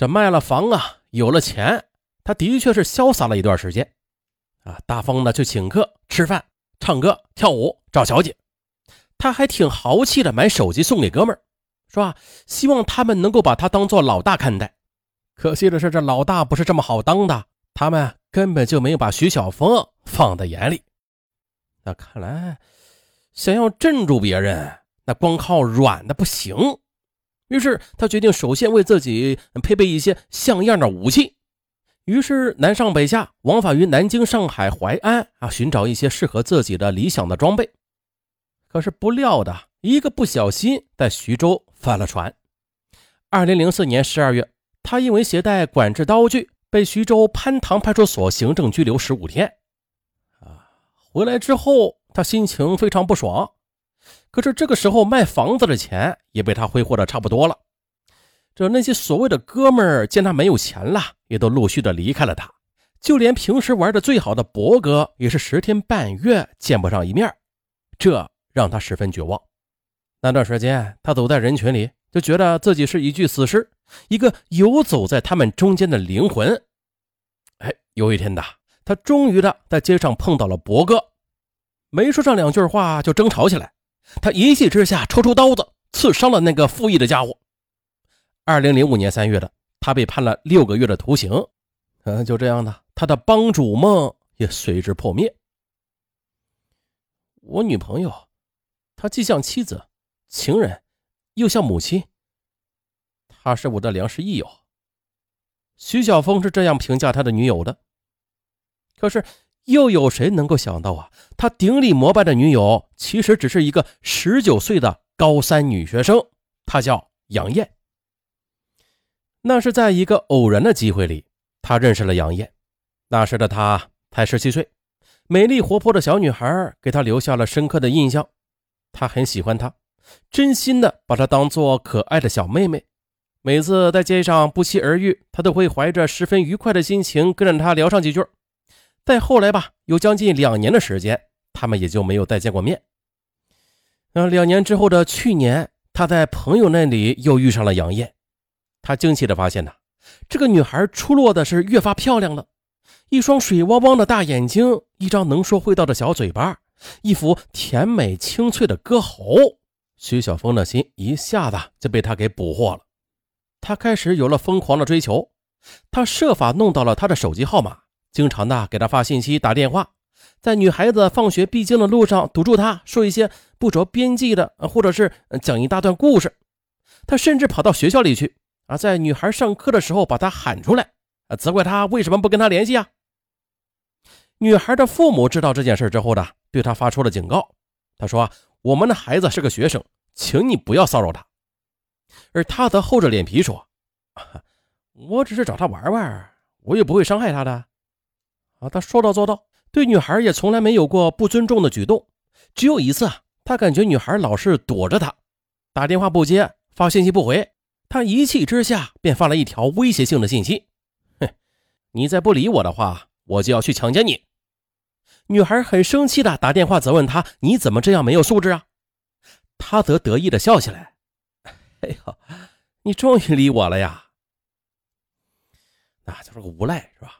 这卖了房啊，有了钱，他的确是潇洒了一段时间，啊，大方的去请客、吃饭、唱歌、跳舞、找小姐。他还挺豪气的，买手机送给哥们儿，是吧？希望他们能够把他当做老大看待。可惜的是，这老大不是这么好当的，他们根本就没有把徐小峰放在眼里。那看来，想要镇住别人，那光靠软的不行。于是他决定首先为自己配备一些像样的武器。于是南上北下，往返于南京、上海、淮安啊，寻找一些适合自己的理想的装备。可是不料的一个不小心，在徐州翻了船。二零零四年十二月，他因为携带管制刀具，被徐州潘塘派出所行政拘留十五天。啊，回来之后，他心情非常不爽。可是这个时候卖房子的钱也被他挥霍的差不多了。这那些所谓的哥们儿见他没有钱了，也都陆续的离开了他。就连平时玩的最好的博哥，也是十天半月见不上一面。这让他十分绝望。那段时间，他走在人群里，就觉得自己是一具死尸，一个游走在他们中间的灵魂。哎，有一天呐，他终于的在街上碰到了博哥，没说上两句话就争吵起来。他一气之下抽出刀子，刺伤了那个负义的家伙。二零零五年三月的，他被判了六个月的徒刑。嗯，就这样的，他的帮主梦也随之破灭。我女朋友，她既像妻子、情人，又像母亲。她是我的良师益友。徐晓峰是这样评价他的女友的。可是。又有谁能够想到啊？他顶礼膜拜的女友，其实只是一个十九岁的高三女学生，她叫杨艳。那是在一个偶然的机会里，他认识了杨艳。那时的她才十七岁，美丽活泼的小女孩给他留下了深刻的印象。他很喜欢她，真心的把她当做可爱的小妹妹。每次在街上不期而遇，他都会怀着十分愉快的心情跟着她聊上几句。再后来吧，有将近两年的时间，他们也就没有再见过面。呃，两年之后的去年，他在朋友那里又遇上了杨艳。他惊奇的发现呢，这个女孩出落的是越发漂亮了，一双水汪汪的大眼睛，一张能说会道的小嘴巴，一副甜美清脆的歌喉。徐小峰的心一下子就被他给捕获了。他开始有了疯狂的追求，他设法弄到了她的手机号码。经常的给他发信息、打电话，在女孩子放学必经的路上堵住她，说一些不着边际的，或者是讲一大段故事。他甚至跑到学校里去啊，在女孩上课的时候把她喊出来啊，责怪她为什么不跟他联系啊。女孩的父母知道这件事之后呢，对他发出了警告。他说：“我们的孩子是个学生，请你不要骚扰他。”而他则厚着脸皮说：“我只是找他玩玩，我也不会伤害他的。”啊，他说到做到，对女孩也从来没有过不尊重的举动。只有一次啊，他感觉女孩老是躲着他，打电话不接，发信息不回，他一气之下便发了一条威胁性的信息：“哼，你再不理我的话，我就要去强奸你。”女孩很生气的打电话责问他：“你怎么这样没有素质啊？”他则得意的笑起来：“哎呦，你终于理我了呀！”那就是个无赖，是吧？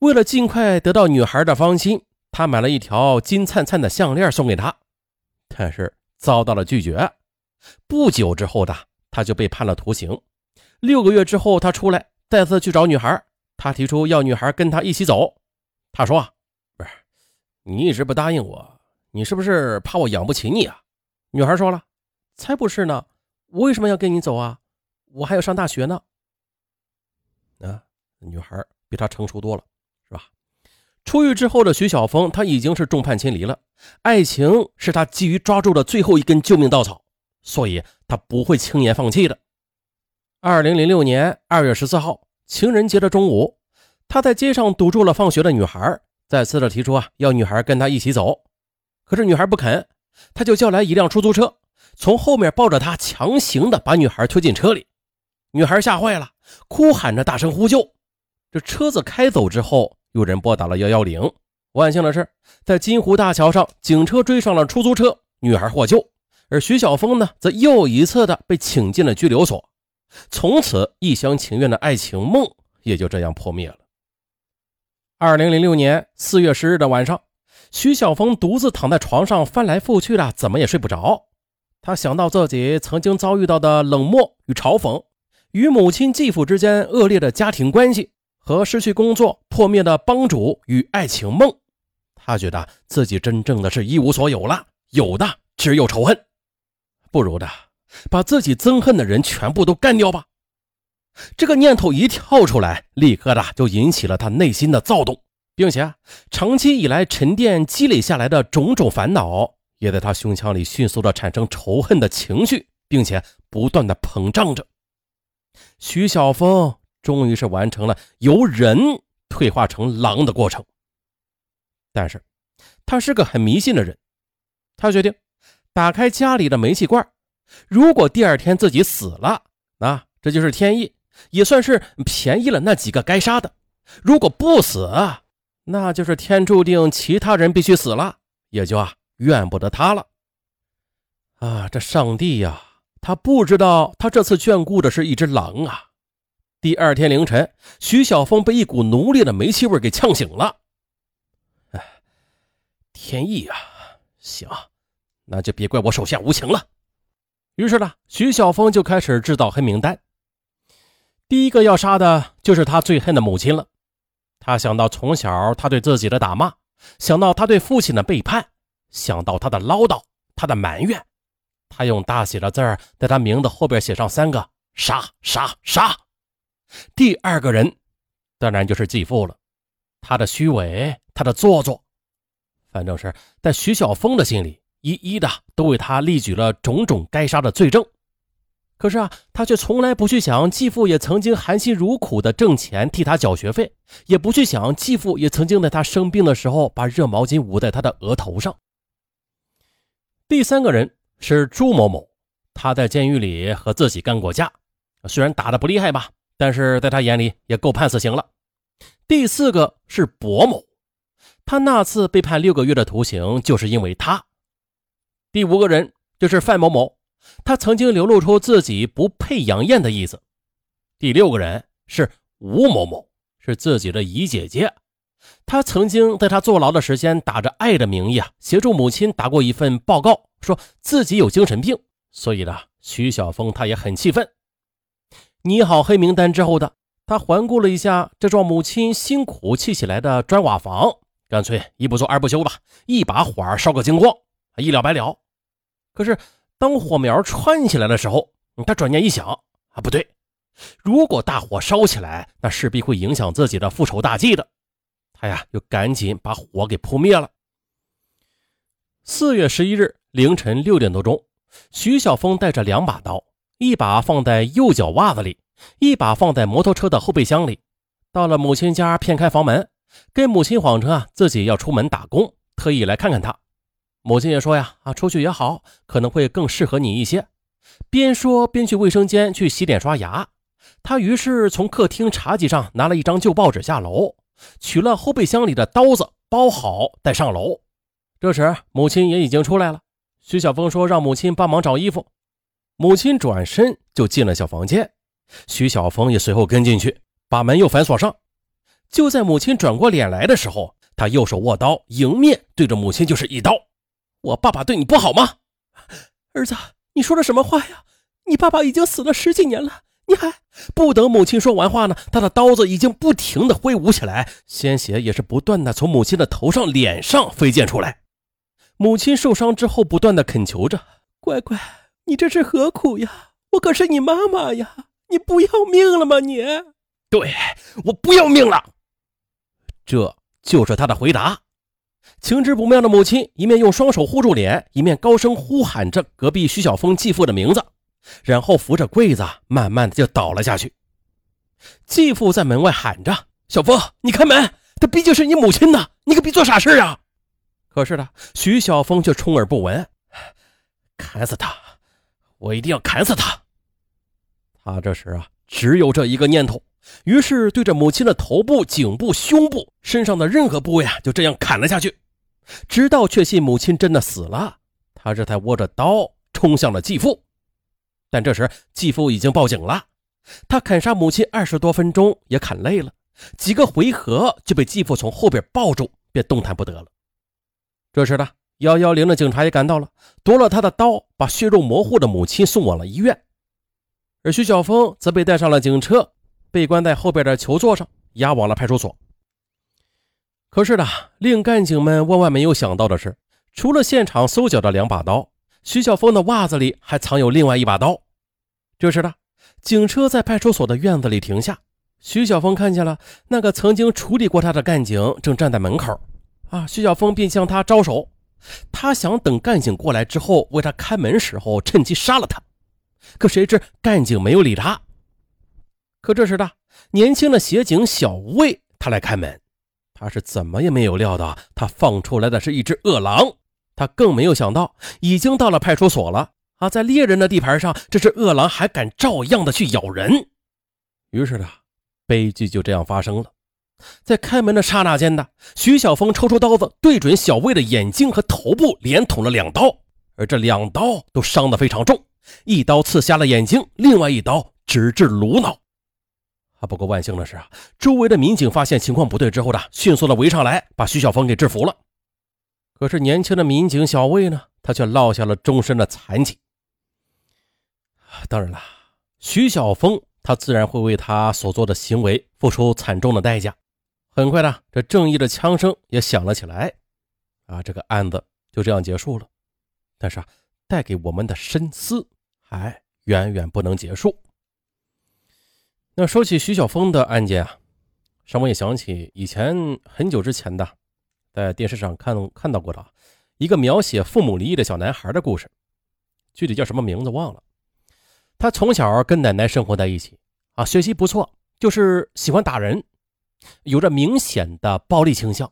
为了尽快得到女孩的芳心，他买了一条金灿灿的项链送给她，但是遭到了拒绝。不久之后的他就被判了徒刑。六个月之后，他出来再次去找女孩，他提出要女孩跟他一起走。他说：“不是，你一直不答应我，你是不是怕我养不起你啊？”女孩说了：“才不是呢，我为什么要跟你走啊？我还要上大学呢。”啊，女孩比他成熟多了。出狱之后的徐小峰，他已经是众叛亲离了。爱情是他急于抓住的最后一根救命稻草，所以他不会轻言放弃的。二零零六年二月十四号，情人节的中午，他在街上堵住了放学的女孩，再次的提出啊，要女孩跟他一起走。可是女孩不肯，他就叫来一辆出租车，从后面抱着她，强行的把女孩推进车里。女孩吓坏了，哭喊着大声呼救。这车子开走之后，有人拨打了幺幺零。万幸的是，在金湖大桥上，警车追上了出租车，女孩获救。而徐小峰呢，则又一次的被请进了拘留所。从此一厢情愿的爱情梦也就这样破灭了。二零零六年四月十日的晚上，徐小峰独自躺在床上翻来覆去的，怎么也睡不着。他想到自己曾经遭遇到的冷漠与嘲讽，与母亲继父之间恶劣的家庭关系，和失去工作破灭的帮主与爱情梦，他觉得自己真正的是一无所有了，有的只有仇恨。不如的，把自己憎恨的人全部都干掉吧。这个念头一跳出来，立刻的就引起了他内心的躁动，并且长期以来沉淀积累下来的种种烦恼，也在他胸腔里迅速的产生仇恨的情绪，并且不断的膨胀着。徐小峰终于是完成了由人退化成狼的过程，但是他是个很迷信的人，他决定。打开家里的煤气罐，如果第二天自己死了，那这就是天意，也算是便宜了那几个该杀的；如果不死，那就是天注定其他人必须死了，也就啊怨不得他了。啊，这上帝呀，他不知道他这次眷顾的是一只狼啊！第二天凌晨，徐小峰被一股浓烈的煤气味给呛醒了。哎，天意啊，行。那就别怪我手下无情了。于是呢，徐小峰就开始制造黑名单。第一个要杀的就是他最恨的母亲了。他想到从小他对自己的打骂，想到他对父亲的背叛，想到他的唠叨，他的埋怨，他用大写的字儿在他名字后边写上三个“杀杀杀”。第二个人，当然就是继父了。他的虚伪，他的做作，反正是在徐小峰的心里。一一的都为他列举了种种该杀的罪证，可是啊，他却从来不去想继父也曾经含辛茹苦的挣钱替他缴学费，也不去想继父也曾经在他生病的时候把热毛巾捂在他的额头上。第三个人是朱某某，他在监狱里和自己干过架，虽然打的不厉害吧，但是在他眼里也够判死刑了。第四个是薄某，他那次被判六个月的徒刑，就是因为他。第五个人就是范某某，他曾经流露出自己不配杨艳的意思。第六个人是吴某某，是自己的姨姐姐，他曾经在他坐牢的时间，打着爱的名义啊，协助母亲打过一份报告，说自己有精神病。所以呢，徐小峰他也很气愤。拟好黑名单之后的他，环顾了一下这幢母亲辛苦砌起来的砖瓦房，干脆一不做二不休吧，一把火烧个精光，一了百了。可是，当火苗窜起来的时候，他转念一想，啊，不对，如果大火烧起来，那势必会影响自己的复仇大计的。他呀，就赶紧把火给扑灭了。四月十一日凌晨六点多钟，徐小峰带着两把刀，一把放在右脚袜子里，一把放在摩托车的后备箱里，到了母亲家，骗开房门，跟母亲谎称啊自己要出门打工，特意来看看她。母亲也说呀，啊，出去也好，可能会更适合你一些。边说边去卫生间去洗脸刷牙。他于是从客厅茶几上拿了一张旧报纸下楼，取了后备箱里的刀子，包好带上楼。这时母亲也已经出来了。徐小峰说让母亲帮忙找衣服。母亲转身就进了小房间，徐小峰也随后跟进去，把门又反锁上。就在母亲转过脸来的时候，他右手握刀，迎面对着母亲就是一刀。我爸爸对你不好吗，儿子？你说的什么话呀？你爸爸已经死了十几年了，你还不等母亲说完话呢，他的刀子已经不停的挥舞起来，鲜血也是不断的从母亲的头上、脸上飞溅出来。母亲受伤之后，不断的恳求着：“乖乖，你这是何苦呀？我可是你妈妈呀！你不要命了吗？你，对我不要命了。”这就是他的回答。情之不妙的母亲一面用双手护住脸，一面高声呼喊着隔壁徐小峰继父的名字，然后扶着柜子，慢慢的就倒了下去。继父在门外喊着：“小峰，你开门！这毕竟是你母亲呐，你可别做傻事啊！”可是呢，徐小峰却充耳不闻。砍死他！我一定要砍死他！他这时啊，只有这一个念头。于是，对着母亲的头部、颈部、胸部、身上的任何部位啊，就这样砍了下去，直到确信母亲真的死了，他这才握着刀冲向了继父。但这时，继父已经报警了，他砍杀母亲二十多分钟也砍累了，几个回合就被继父从后边抱住，便动弹不得了。这时呢，幺幺零的警察也赶到了，夺了他的刀，把血肉模糊的母亲送往了医院。而徐小峰则被带上了警车，被关在后边的囚座上，押往了派出所。可是呢，令干警们万万没有想到的是，除了现场搜缴的两把刀，徐小峰的袜子里还藏有另外一把刀。这时呢，警车在派出所的院子里停下，徐小峰看见了那个曾经处理过他的干警正站在门口。啊，徐小峰便向他招手，他想等干警过来之后为他开门时候趁机杀了他。可谁知干警没有理他。可这时的年轻的协警小魏他来开门。他是怎么也没有料到，他放出来的是一只恶狼。他更没有想到，已经到了派出所了啊，在猎人的地盘上，这只恶狼还敢照样的去咬人。于是呢，悲剧就这样发生了。在开门的刹那间的徐小峰抽出刀子，对准小魏的眼睛和头部，连捅了两刀，而这两刀都伤得非常重，一刀刺瞎了眼睛，另外一刀直至颅脑。啊！不过万幸的是啊，周围的民警发现情况不对之后呢，迅速的围上来，把徐小峰给制服了。可是年轻的民警小魏呢，他却落下了终身的残疾。当然了，徐小峰他自然会为他所做的行为付出惨重的代价。很快呢，这正义的枪声也响了起来。啊，这个案子就这样结束了。但是啊，带给我们的深思还远远不能结束。那说起徐小峰的案件啊，尚文也想起以前很久之前的，在电视上看看到过的一个描写父母离异的小男孩的故事，具体叫什么名字忘了。他从小跟奶奶生活在一起啊，学习不错，就是喜欢打人，有着明显的暴力倾向。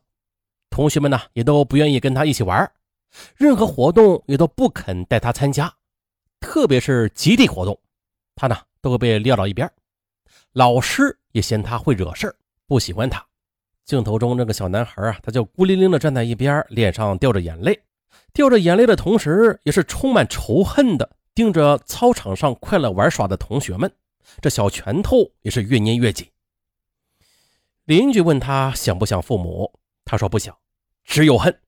同学们呢也都不愿意跟他一起玩，任何活动也都不肯带他参加，特别是集体活动，他呢都会被撂到一边。老师也嫌他会惹事不喜欢他。镜头中那个小男孩啊，他就孤零零地站在一边，脸上掉着眼泪，掉着眼泪的同时，也是充满仇恨的盯着操场上快乐玩耍的同学们，这小拳头也是越捏越紧。邻居问他想不想父母，他说不想，只有恨，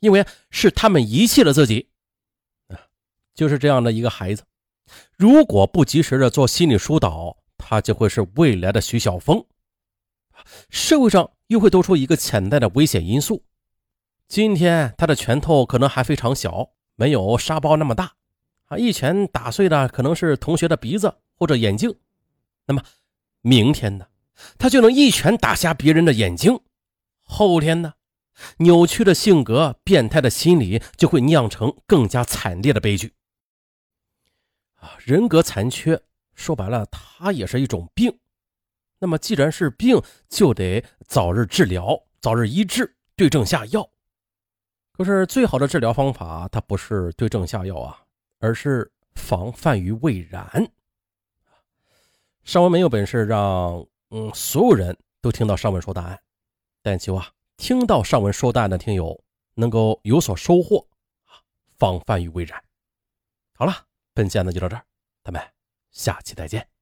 因为是他们遗弃了自己。啊，就是这样的一个孩子，如果不及时的做心理疏导。他就会是未来的徐小峰，社会上又会多出一个潜在的危险因素。今天他的拳头可能还非常小，没有沙包那么大，啊，一拳打碎的可能是同学的鼻子或者眼镜。那么明天呢，他就能一拳打瞎别人的眼睛。后天呢，扭曲的性格、变态的心理就会酿成更加惨烈的悲剧。啊，人格残缺。说白了，它也是一种病。那么，既然是病，就得早日治疗、早日医治、对症下药。可是，最好的治疗方法，它不是对症下药啊，而是防范于未然。尚文没有本事让嗯所有人都听到上文说答案，但希望，听到上文说答案的听友能够有所收获，防范于未然。好了，本期案子就到这儿，咱们。下期再见。